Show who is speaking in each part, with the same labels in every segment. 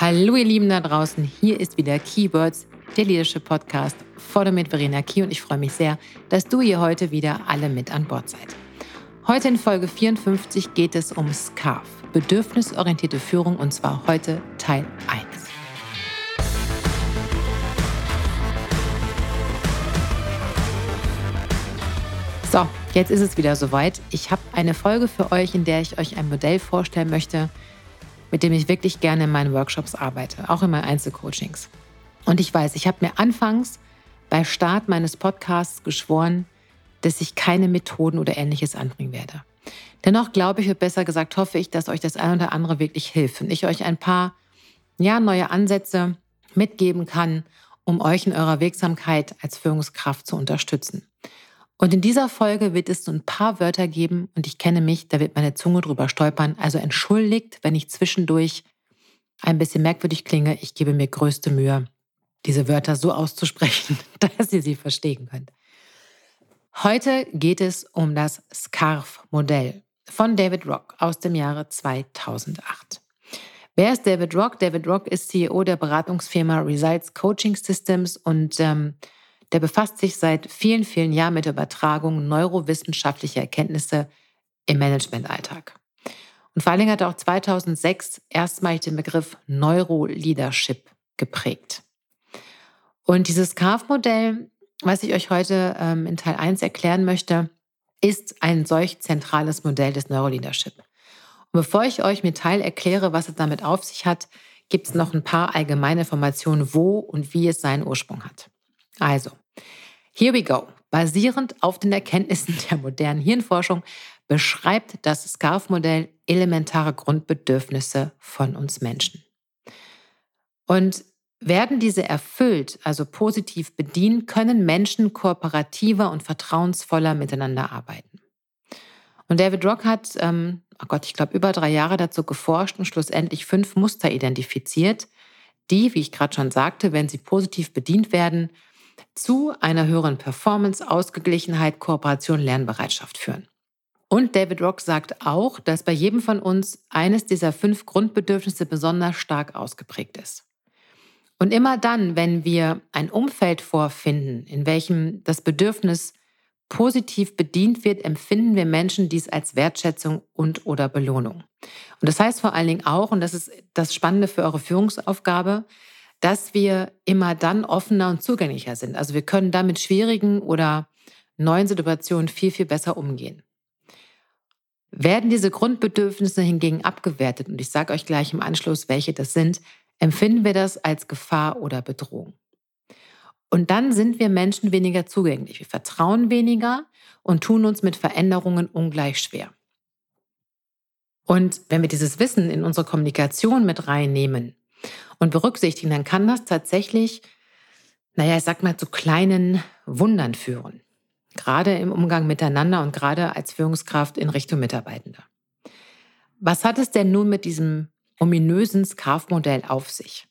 Speaker 1: Hallo ihr Lieben da draußen, hier ist wieder Keywords, der Leadership Podcast von mit Verena Key und ich freue mich sehr, dass du hier heute wieder alle mit an Bord seid. Heute in Folge 54 geht es um SCARF, bedürfnisorientierte Führung und zwar heute Teil 1. So, jetzt ist es wieder soweit. Ich habe eine Folge für euch, in der ich euch ein Modell vorstellen möchte, mit dem ich wirklich gerne in meinen Workshops arbeite, auch in meinen Einzelcoachings. Und ich weiß, ich habe mir anfangs bei Start meines Podcasts geschworen, dass ich keine Methoden oder ähnliches anbringen werde. Dennoch glaube ich, oder besser gesagt hoffe ich, dass euch das ein oder andere wirklich hilft und ich euch ein paar ja, neue Ansätze mitgeben kann, um euch in eurer Wirksamkeit als Führungskraft zu unterstützen. Und in dieser Folge wird es so ein paar Wörter geben und ich kenne mich, da wird meine Zunge drüber stolpern. Also entschuldigt, wenn ich zwischendurch ein bisschen merkwürdig klinge. Ich gebe mir größte Mühe, diese Wörter so auszusprechen, dass ihr sie verstehen könnt. Heute geht es um das SCARF-Modell von David Rock aus dem Jahre 2008. Wer ist David Rock? David Rock ist CEO der Beratungsfirma Results Coaching Systems und ähm, der befasst sich seit vielen, vielen Jahren mit der Übertragung neurowissenschaftlicher Erkenntnisse im Managementalltag. Und vor allen Dingen hat er auch 2006 erstmalig den Begriff Neuroleadership geprägt. Und dieses CARF-Modell, was ich euch heute ähm, in Teil 1 erklären möchte, ist ein solch zentrales Modell des Neuroleadership. Und bevor ich euch mit Teil erkläre, was es damit auf sich hat, gibt es noch ein paar allgemeine Informationen, wo und wie es seinen Ursprung hat. Also, here we go. Basierend auf den Erkenntnissen der modernen Hirnforschung beschreibt das SCARF-Modell elementare Grundbedürfnisse von uns Menschen. Und werden diese erfüllt, also positiv bedient, können Menschen kooperativer und vertrauensvoller miteinander arbeiten. Und David Rock hat, ähm, oh Gott, ich glaube, über drei Jahre dazu geforscht und schlussendlich fünf Muster identifiziert, die, wie ich gerade schon sagte, wenn sie positiv bedient werden, zu einer höheren Performance, Ausgeglichenheit, Kooperation, Lernbereitschaft führen. Und David Rock sagt auch, dass bei jedem von uns eines dieser fünf Grundbedürfnisse besonders stark ausgeprägt ist. Und immer dann, wenn wir ein Umfeld vorfinden, in welchem das Bedürfnis positiv bedient wird, empfinden wir Menschen dies als Wertschätzung und oder Belohnung. Und das heißt vor allen Dingen auch, und das ist das Spannende für eure Führungsaufgabe, dass wir immer dann offener und zugänglicher sind. Also wir können da mit schwierigen oder neuen Situationen viel, viel besser umgehen. Werden diese Grundbedürfnisse hingegen abgewertet, und ich sage euch gleich im Anschluss, welche das sind, empfinden wir das als Gefahr oder Bedrohung. Und dann sind wir Menschen weniger zugänglich. Wir vertrauen weniger und tun uns mit Veränderungen ungleich schwer. Und wenn wir dieses Wissen in unsere Kommunikation mit reinnehmen, und berücksichtigen, dann kann das tatsächlich, naja, ich sag mal, zu kleinen Wundern führen. Gerade im Umgang miteinander und gerade als Führungskraft in Richtung Mitarbeitender. Was hat es denn nun mit diesem ominösen Scarf-Modell auf sich?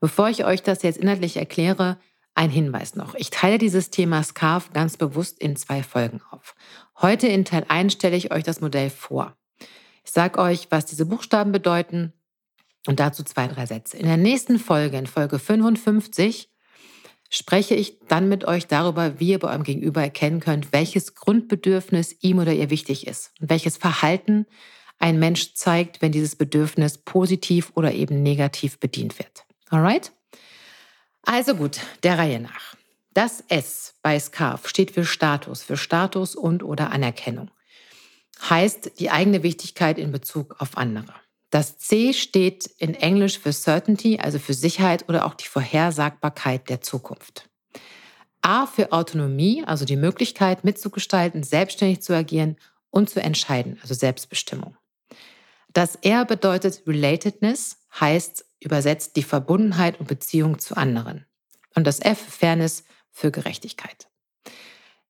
Speaker 1: Bevor ich euch das jetzt inhaltlich erkläre, ein Hinweis noch. Ich teile dieses Thema Scarf ganz bewusst in zwei Folgen auf. Heute in Teil 1 stelle ich euch das Modell vor. Ich sage euch, was diese Buchstaben bedeuten, und dazu zwei, drei Sätze. In der nächsten Folge, in Folge 55, spreche ich dann mit euch darüber, wie ihr bei eurem Gegenüber erkennen könnt, welches Grundbedürfnis ihm oder ihr wichtig ist und welches Verhalten ein Mensch zeigt, wenn dieses Bedürfnis positiv oder eben negativ bedient wird. Alright? Also gut, der Reihe nach. Das S bei SCARF steht für Status, für Status und oder Anerkennung. Heißt die eigene Wichtigkeit in Bezug auf andere. Das C steht in Englisch für Certainty, also für Sicherheit oder auch die Vorhersagbarkeit der Zukunft. A für Autonomie, also die Möglichkeit mitzugestalten, selbstständig zu agieren und zu entscheiden, also Selbstbestimmung. Das R bedeutet Relatedness, heißt übersetzt die Verbundenheit und Beziehung zu anderen. Und das F Fairness für Gerechtigkeit.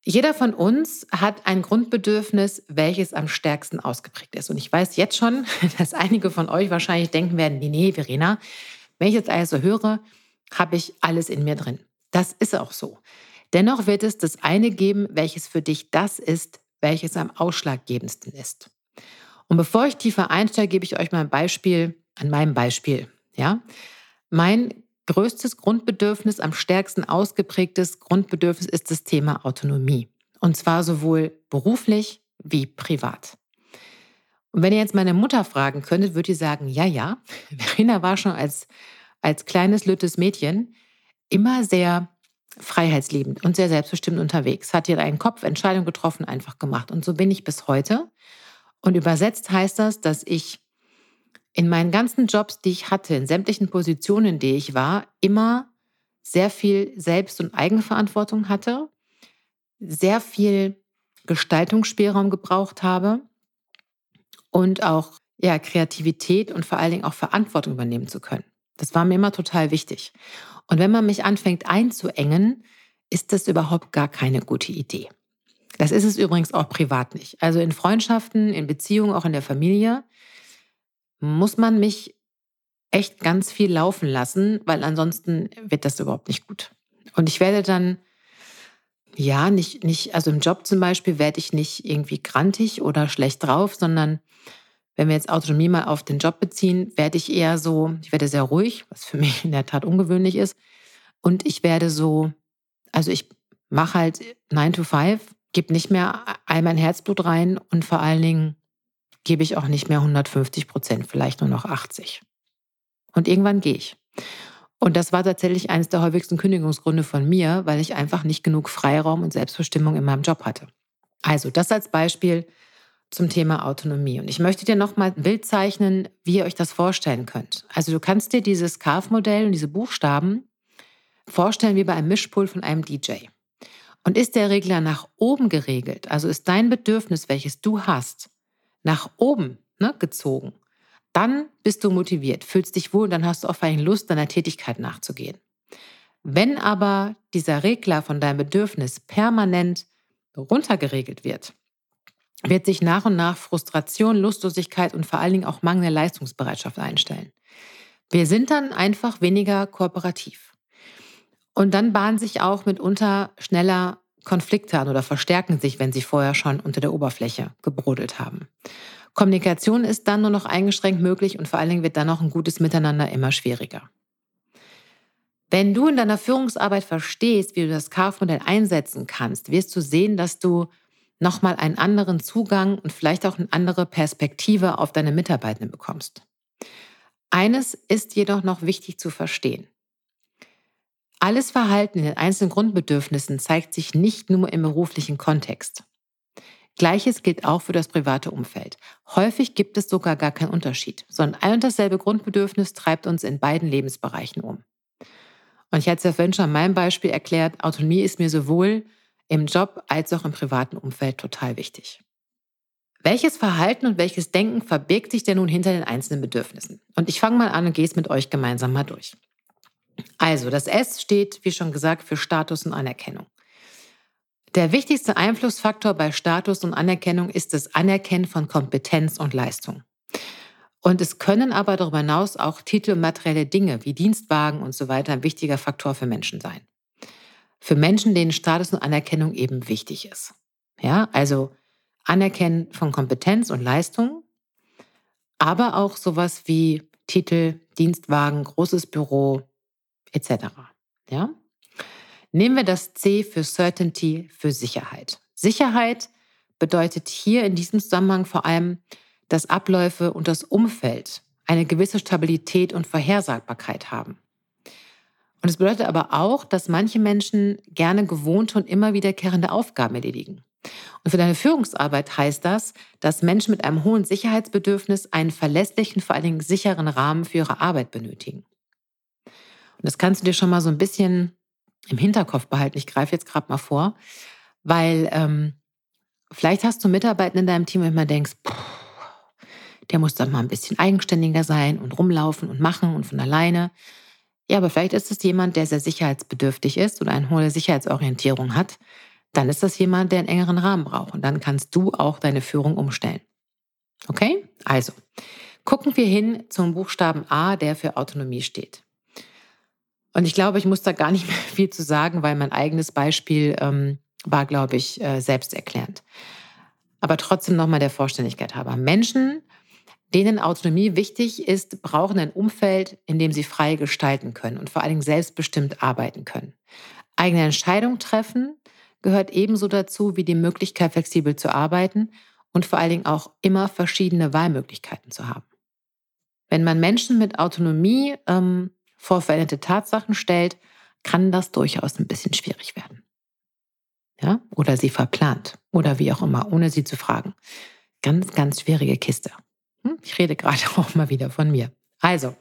Speaker 1: Jeder von uns hat ein Grundbedürfnis, welches am stärksten ausgeprägt ist. Und ich weiß jetzt schon, dass einige von euch wahrscheinlich denken werden, nee, nee, Verena, wenn ich jetzt alles so höre, habe ich alles in mir drin. Das ist auch so. Dennoch wird es das eine geben, welches für dich das ist, welches am ausschlaggebendsten ist. Und bevor ich tiefer einsteige, gebe ich euch mal ein Beispiel an meinem Beispiel. Ja? Mein größtes Grundbedürfnis, am stärksten ausgeprägtes Grundbedürfnis ist das Thema Autonomie. Und zwar sowohl beruflich wie privat. Und wenn ihr jetzt meine Mutter fragen könntet, würde sie sagen, ja, ja, Verena war schon als, als kleines, lüttes Mädchen immer sehr freiheitsliebend und sehr selbstbestimmt unterwegs. Hat ihr einen Kopf, Entscheidung getroffen, einfach gemacht. Und so bin ich bis heute. Und übersetzt heißt das, dass ich in meinen ganzen Jobs, die ich hatte, in sämtlichen Positionen, denen ich war, immer sehr viel Selbst- und Eigenverantwortung hatte, sehr viel Gestaltungsspielraum gebraucht habe und auch ja, Kreativität und vor allen Dingen auch Verantwortung übernehmen zu können. Das war mir immer total wichtig. Und wenn man mich anfängt einzuengen, ist das überhaupt gar keine gute Idee. Das ist es übrigens auch privat nicht. Also in Freundschaften, in Beziehungen, auch in der Familie muss man mich echt ganz viel laufen lassen, weil ansonsten wird das überhaupt nicht gut. Und ich werde dann, ja, nicht, nicht, also im Job zum Beispiel werde ich nicht irgendwie grantig oder schlecht drauf, sondern wenn wir jetzt Autonomie mal auf den Job beziehen, werde ich eher so, ich werde sehr ruhig, was für mich in der Tat ungewöhnlich ist. Und ich werde so, also ich mache halt 9 to 5, gebe nicht mehr all mein Herzblut rein und vor allen Dingen gebe ich auch nicht mehr 150 Prozent, vielleicht nur noch 80. Und irgendwann gehe ich. Und das war tatsächlich eines der häufigsten Kündigungsgründe von mir, weil ich einfach nicht genug Freiraum und Selbstbestimmung in meinem Job hatte. Also das als Beispiel zum Thema Autonomie. Und ich möchte dir nochmal ein Bild zeichnen, wie ihr euch das vorstellen könnt. Also du kannst dir dieses Carve-Modell und diese Buchstaben vorstellen wie bei einem Mischpult von einem DJ. Und ist der Regler nach oben geregelt, also ist dein Bedürfnis, welches du hast, nach oben ne, gezogen, dann bist du motiviert, fühlst dich wohl und dann hast du auch allem Lust, deiner Tätigkeit nachzugehen. Wenn aber dieser Regler von deinem Bedürfnis permanent runtergeregelt wird, wird sich nach und nach Frustration, Lustlosigkeit und vor allen Dingen auch mangelnde Leistungsbereitschaft einstellen. Wir sind dann einfach weniger kooperativ. Und dann bahnen sich auch mitunter schneller Konflikte an oder verstärken sich, wenn sie vorher schon unter der Oberfläche gebrodelt haben. Kommunikation ist dann nur noch eingeschränkt möglich und vor allen Dingen wird dann noch ein gutes Miteinander immer schwieriger. Wenn du in deiner Führungsarbeit verstehst, wie du das KAF-Modell einsetzen kannst, wirst du sehen, dass du nochmal einen anderen Zugang und vielleicht auch eine andere Perspektive auf deine Mitarbeitenden bekommst. Eines ist jedoch noch wichtig zu verstehen. Alles Verhalten in den einzelnen Grundbedürfnissen zeigt sich nicht nur im beruflichen Kontext. Gleiches gilt auch für das private Umfeld. Häufig gibt es sogar gar keinen Unterschied, sondern ein und dasselbe Grundbedürfnis treibt uns in beiden Lebensbereichen um. Und ich hatte es ja vorhin schon an meinem Beispiel erklärt, Autonomie ist mir sowohl im Job als auch im privaten Umfeld total wichtig. Welches Verhalten und welches Denken verbirgt sich denn nun hinter den einzelnen Bedürfnissen? Und ich fange mal an und gehe es mit euch gemeinsam mal durch. Also, das S steht, wie schon gesagt, für Status und Anerkennung. Der wichtigste Einflussfaktor bei Status und Anerkennung ist das Anerkennen von Kompetenz und Leistung. Und es können aber darüber hinaus auch Titel und materielle Dinge wie Dienstwagen und so weiter ein wichtiger Faktor für Menschen sein für Menschen, denen Status und Anerkennung eben wichtig ist. Ja, also Anerkennen von Kompetenz und Leistung, aber auch sowas wie Titel, Dienstwagen, großes Büro etc. Ja? Nehmen wir das C für Certainty, für Sicherheit. Sicherheit bedeutet hier in diesem Zusammenhang vor allem, dass Abläufe und das Umfeld eine gewisse Stabilität und Vorhersagbarkeit haben. Und es bedeutet aber auch, dass manche Menschen gerne gewohnte und immer wiederkehrende Aufgaben erledigen. Und für deine Führungsarbeit heißt das, dass Menschen mit einem hohen Sicherheitsbedürfnis einen verlässlichen, vor allen Dingen sicheren Rahmen für ihre Arbeit benötigen. Und das kannst du dir schon mal so ein bisschen im Hinterkopf behalten. Ich greife jetzt gerade mal vor, weil ähm, vielleicht hast du Mitarbeiter in deinem Team, du immer denkst, pff, der muss dann mal ein bisschen eigenständiger sein und rumlaufen und machen und von alleine. Ja, aber vielleicht ist es jemand, der sehr sicherheitsbedürftig ist oder eine hohe Sicherheitsorientierung hat. Dann ist das jemand, der einen engeren Rahmen braucht. Und dann kannst du auch deine Führung umstellen. Okay? Also, gucken wir hin zum Buchstaben A, der für Autonomie steht. Und ich glaube, ich muss da gar nicht mehr viel zu sagen, weil mein eigenes Beispiel ähm, war, glaube ich, äh, selbsterklärend. Aber trotzdem nochmal der Vollständigkeit halber. Menschen, denen Autonomie wichtig ist, brauchen ein Umfeld, in dem sie frei gestalten können und vor allen Dingen selbstbestimmt arbeiten können. Eigene Entscheidungen treffen gehört ebenso dazu wie die Möglichkeit, flexibel zu arbeiten und vor allen Dingen auch immer verschiedene Wahlmöglichkeiten zu haben. Wenn man Menschen mit Autonomie ähm, vor veränderte Tatsachen stellt, kann das durchaus ein bisschen schwierig werden. Ja? Oder sie verplant oder wie auch immer, ohne sie zu fragen. Ganz, ganz schwierige Kiste. Hm? Ich rede gerade auch mal wieder von mir. Also,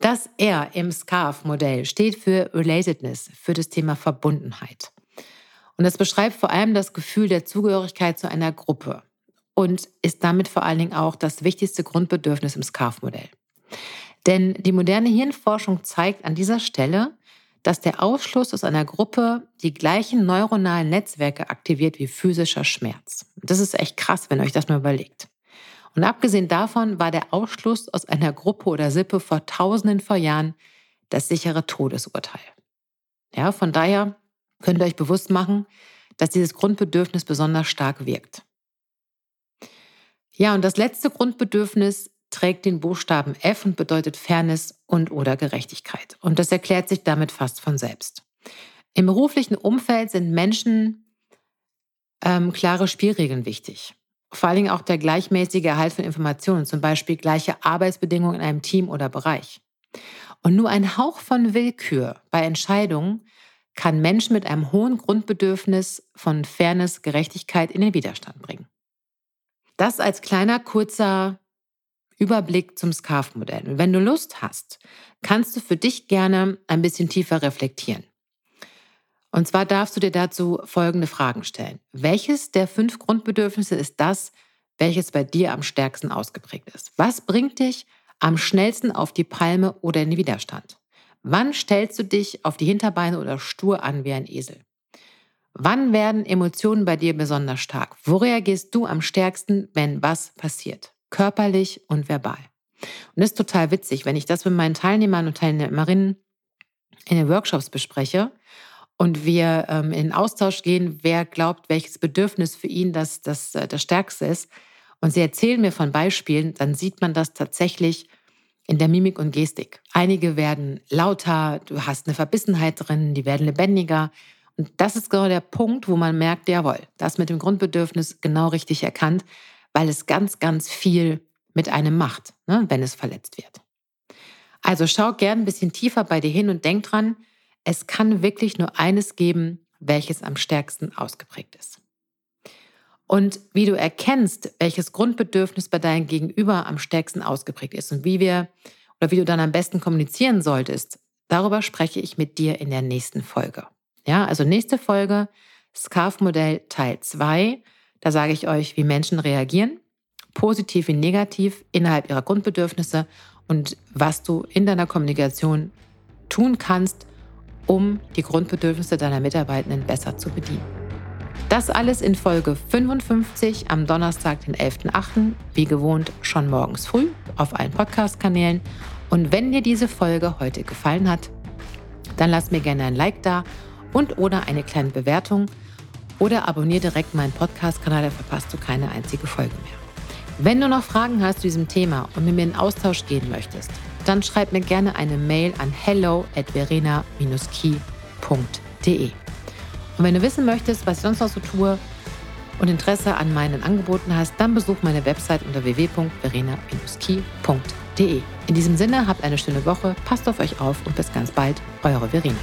Speaker 1: das R im SCARF-Modell steht für Relatedness, für das Thema Verbundenheit. Und das beschreibt vor allem das Gefühl der Zugehörigkeit zu einer Gruppe und ist damit vor allen Dingen auch das wichtigste Grundbedürfnis im SCARF-Modell. Denn die moderne Hirnforschung zeigt an dieser Stelle, dass der Ausschluss aus einer Gruppe die gleichen neuronalen Netzwerke aktiviert wie physischer Schmerz. Das ist echt krass, wenn ihr euch das mal überlegt. Und abgesehen davon war der Ausschluss aus einer Gruppe oder Sippe vor Tausenden von Jahren das sichere Todesurteil. Ja, von daher könnt ihr euch bewusst machen, dass dieses Grundbedürfnis besonders stark wirkt. Ja, und das letzte Grundbedürfnis trägt den Buchstaben F und bedeutet Fairness und oder Gerechtigkeit. Und das erklärt sich damit fast von selbst. Im beruflichen Umfeld sind Menschen ähm, klare Spielregeln wichtig. Vor allen Dingen auch der gleichmäßige Erhalt von Informationen, zum Beispiel gleiche Arbeitsbedingungen in einem Team oder Bereich. Und nur ein Hauch von Willkür bei Entscheidungen kann Menschen mit einem hohen Grundbedürfnis von Fairness, Gerechtigkeit in den Widerstand bringen. Das als kleiner, kurzer Überblick zum SCARF-Modell. Und wenn du Lust hast, kannst du für dich gerne ein bisschen tiefer reflektieren. Und zwar darfst du dir dazu folgende Fragen stellen. Welches der fünf Grundbedürfnisse ist das, welches bei dir am stärksten ausgeprägt ist? Was bringt dich am schnellsten auf die Palme oder in den Widerstand? Wann stellst du dich auf die Hinterbeine oder stur an wie ein Esel? Wann werden Emotionen bei dir besonders stark? Wo reagierst du am stärksten, wenn was passiert? Körperlich und verbal. Und das ist total witzig, wenn ich das mit meinen Teilnehmern und Teilnehmerinnen in den Workshops bespreche und wir ähm, in Austausch gehen, wer glaubt, welches Bedürfnis für ihn das, das, äh, das Stärkste ist. Und sie erzählen mir von Beispielen, dann sieht man das tatsächlich in der Mimik und Gestik. Einige werden lauter, du hast eine Verbissenheit drin, die werden lebendiger. Und das ist genau der Punkt, wo man merkt, jawohl, das mit dem Grundbedürfnis genau richtig erkannt, weil es ganz, ganz viel mit einem macht, ne, wenn es verletzt wird. Also schau gern ein bisschen tiefer bei dir hin und denk dran, es kann wirklich nur eines geben, welches am stärksten ausgeprägt ist. Und wie du erkennst, welches Grundbedürfnis bei deinem Gegenüber am stärksten ausgeprägt ist und wie wir oder wie du dann am besten kommunizieren solltest, darüber spreche ich mit dir in der nächsten Folge. Ja, also nächste Folge, Scarf-Modell Teil 2. Da sage ich euch, wie Menschen reagieren, positiv wie negativ innerhalb ihrer Grundbedürfnisse und was du in deiner Kommunikation tun kannst, um die Grundbedürfnisse deiner Mitarbeitenden besser zu bedienen. Das alles in Folge 55 am Donnerstag, den 11.08., wie gewohnt schon morgens früh auf allen Podcast-Kanälen. Und wenn dir diese Folge heute gefallen hat, dann lass mir gerne ein Like da und oder eine kleine Bewertung oder abonniere direkt meinen Podcast-Kanal, dann verpasst du keine einzige Folge mehr. Wenn du noch Fragen hast zu diesem Thema und mit mir in Austausch gehen möchtest, dann schreib mir gerne eine Mail an hello at verena-key.de. Und wenn du wissen möchtest, was ich sonst noch so tue und Interesse an meinen Angeboten hast, dann besuch meine Website unter www.verena-key.de. In diesem Sinne, habt eine schöne Woche, passt auf euch auf und bis ganz bald, eure Verena.